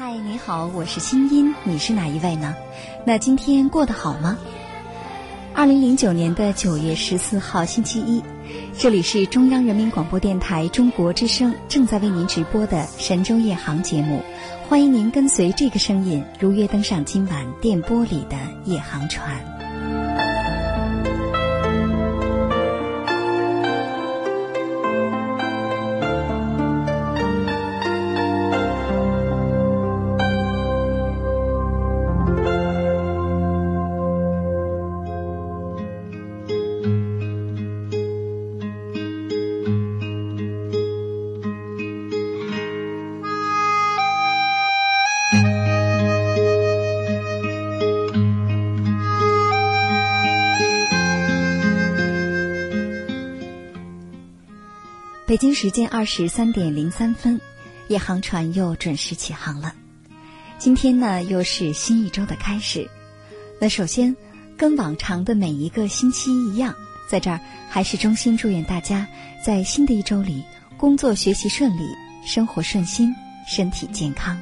嗨，你好，我是清音，你是哪一位呢？那今天过得好吗？二零零九年的九月十四号星期一，这里是中央人民广播电台中国之声正在为您直播的神州夜航节目，欢迎您跟随这个声音如约登上今晚电波里的夜航船。北京时间二十三点零三分，夜航船又准时起航了。今天呢，又是新一周的开始。那首先，跟往常的每一个星期一样，在这儿还是衷心祝愿大家在新的一周里工作学习顺利，生活顺心，身体健康。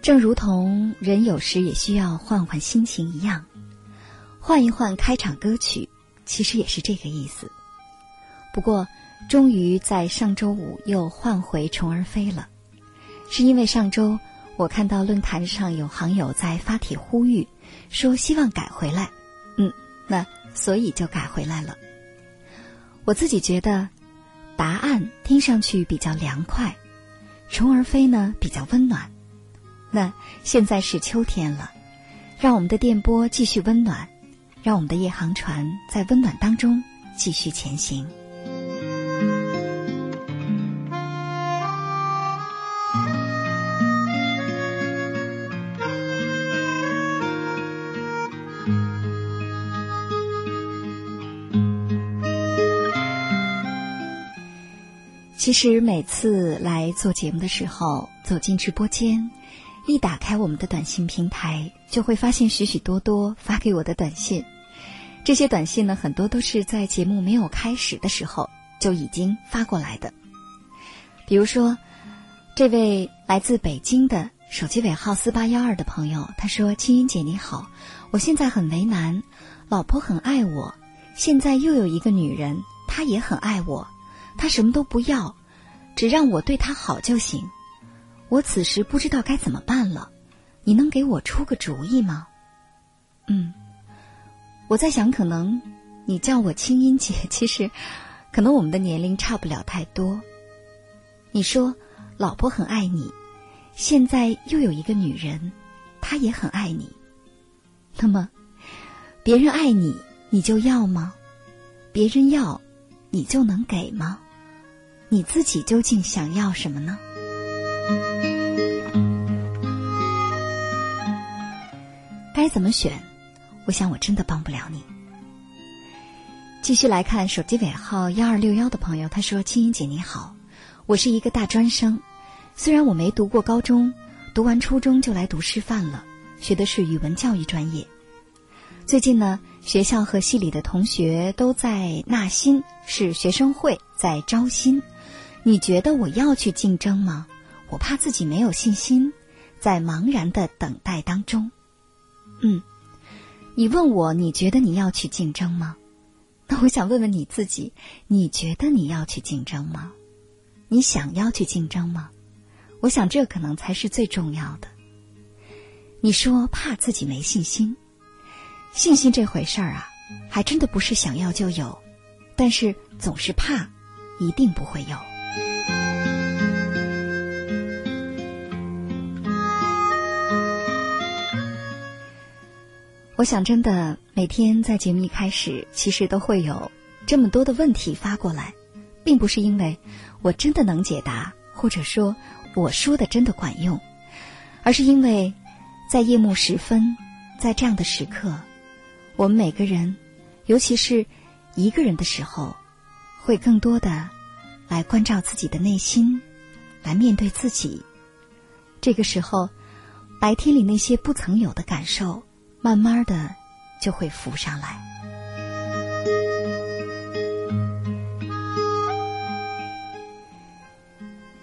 正如同人有时也需要换换心情一样。换一换开场歌曲，其实也是这个意思。不过，终于在上周五又换回《虫儿飞》了，是因为上周我看到论坛上有行友在发帖呼吁，说希望改回来。嗯，那所以就改回来了。我自己觉得，答案听上去比较凉快，《虫儿飞》呢比较温暖。那现在是秋天了，让我们的电波继续温暖。让我们的夜航船在温暖当中继续前行。其实每次来做节目的时候，走进直播间。一打开我们的短信平台，就会发现许许多多发给我的短信。这些短信呢，很多都是在节目没有开始的时候就已经发过来的。比如说，这位来自北京的手机尾号四八幺二的朋友，他说：“青音姐你好，我现在很为难，老婆很爱我，现在又有一个女人，她也很爱我，她什么都不要，只让我对她好就行。”我此时不知道该怎么办了，你能给我出个主意吗？嗯，我在想，可能你叫我青音姐，其实可能我们的年龄差不了太多。你说老婆很爱你，现在又有一个女人，她也很爱你，那么别人爱你，你就要吗？别人要，你就能给吗？你自己究竟想要什么呢？该怎么选？我想我真的帮不了你。继续来看手机尾号幺二六幺的朋友，他说：“青音姐你好，我是一个大专生，虽然我没读过高中，读完初中就来读师范了，学的是语文教育专业。最近呢，学校和系里的同学都在纳新，是学生会在招新。你觉得我要去竞争吗？我怕自己没有信心，在茫然的等待当中。”嗯，你问我，你觉得你要去竞争吗？那我想问问你自己，你觉得你要去竞争吗？你想要去竞争吗？我想这可能才是最重要的。你说怕自己没信心，信心这回事儿啊，还真的不是想要就有，但是总是怕，一定不会有。我想，真的每天在节目一开始，其实都会有这么多的问题发过来，并不是因为我真的能解答，或者说我说的真的管用，而是因为，在夜幕时分，在这样的时刻，我们每个人，尤其是一个人的时候，会更多的来关照自己的内心，来面对自己。这个时候，白天里那些不曾有的感受，慢慢的就会浮上来。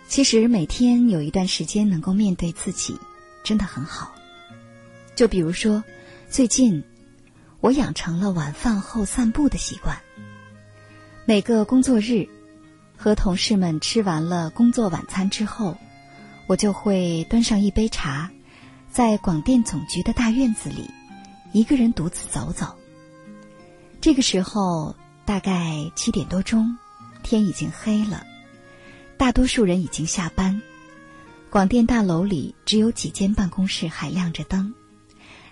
其实每天有一段时间能够面对自己，真的很好。就比如说，最近我养成了晚饭后散步的习惯。每个工作日，和同事们吃完了工作晚餐之后，我就会端上一杯茶，在广电总局的大院子里，一个人独自走走。这个时候大概七点多钟，天已经黑了。大多数人已经下班，广电大楼里只有几间办公室还亮着灯，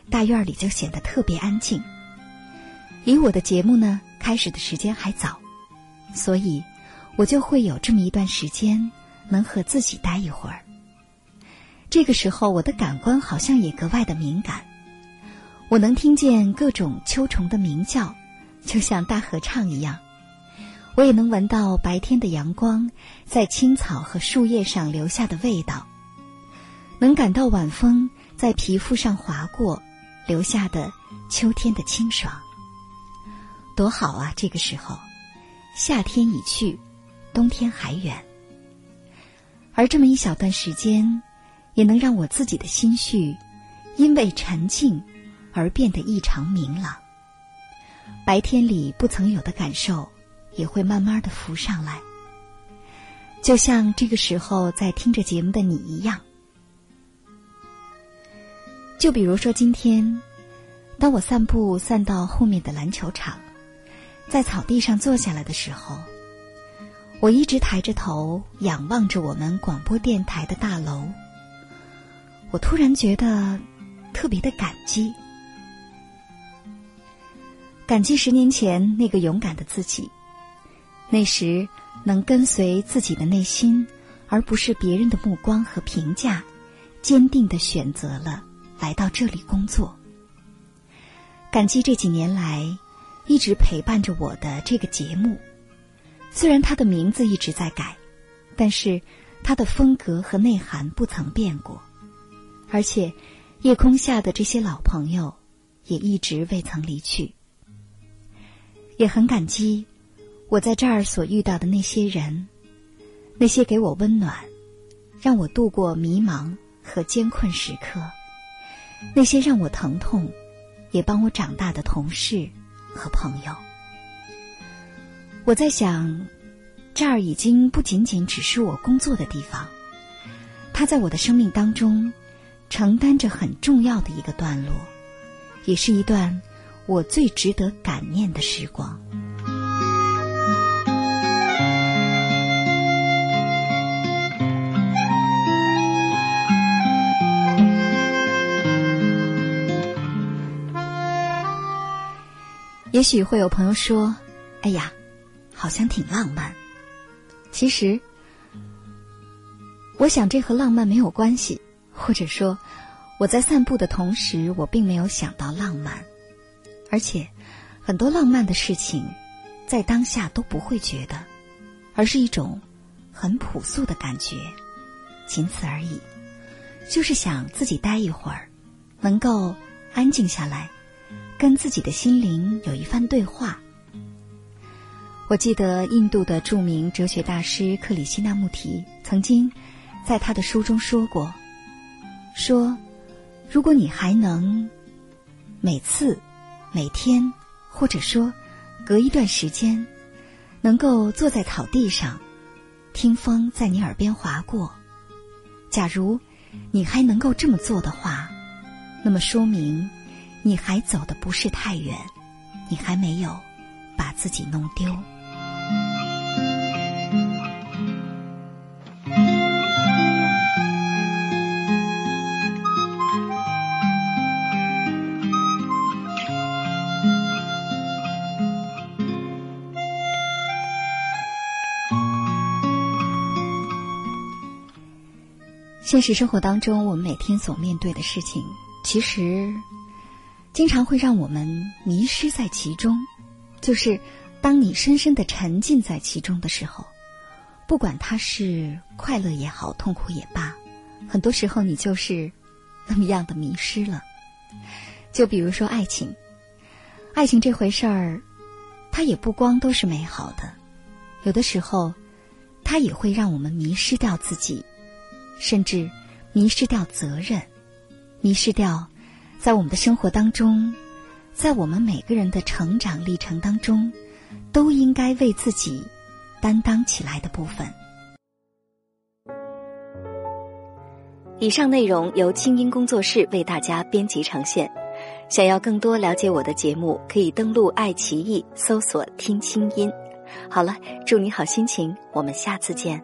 大院里就显得特别安静。离我的节目呢开始的时间还早，所以我就会有这么一段时间能和自己待一会儿。这个时候，我的感官好像也格外的敏感，我能听见各种秋虫的鸣叫，就像大合唱一样。我也能闻到白天的阳光在青草和树叶上留下的味道，能感到晚风在皮肤上划过，留下的秋天的清爽。多好啊！这个时候，夏天已去，冬天还远。而这么一小段时间，也能让我自己的心绪因为沉静而变得异常明朗。白天里不曾有的感受。也会慢慢的浮上来，就像这个时候在听着节目的你一样。就比如说今天，当我散步散到后面的篮球场，在草地上坐下来的时候，我一直抬着头仰望着我们广播电台的大楼，我突然觉得特别的感激，感激十年前那个勇敢的自己。那时，能跟随自己的内心，而不是别人的目光和评价，坚定的选择了来到这里工作。感激这几年来一直陪伴着我的这个节目，虽然它的名字一直在改，但是它的风格和内涵不曾变过，而且夜空下的这些老朋友也一直未曾离去，也很感激。我在这儿所遇到的那些人，那些给我温暖、让我度过迷茫和艰困时刻，那些让我疼痛、也帮我长大的同事和朋友，我在想，这儿已经不仅仅只是我工作的地方，它在我的生命当中承担着很重要的一个段落，也是一段我最值得感念的时光。也许会有朋友说：“哎呀，好像挺浪漫。”其实，我想这和浪漫没有关系，或者说，我在散步的同时，我并没有想到浪漫，而且很多浪漫的事情，在当下都不会觉得，而是一种很朴素的感觉，仅此而已。就是想自己待一会儿，能够安静下来。跟自己的心灵有一番对话。我记得印度的著名哲学大师克里希那穆提曾经在他的书中说过：“说，如果你还能每次、每天，或者说隔一段时间，能够坐在草地上，听风在你耳边划过，假如你还能够这么做的话，那么说明。”你还走的不是太远，你还没有把自己弄丢。现实生活当中，我们每天所面对的事情，其实经常会让我们迷失在其中。就是当你深深的沉浸在其中的时候，不管它是快乐也好，痛苦也罢，很多时候你就是那么样的迷失了。就比如说爱情，爱情这回事儿，它也不光都是美好的，有的时候，它也会让我们迷失掉自己。甚至迷失掉责任，迷失掉在我们的生活当中，在我们每个人的成长历程当中，都应该为自己担当起来的部分。以上内容由清音工作室为大家编辑呈现。想要更多了解我的节目，可以登录爱奇艺搜索“听清音”。好了，祝你好心情，我们下次见。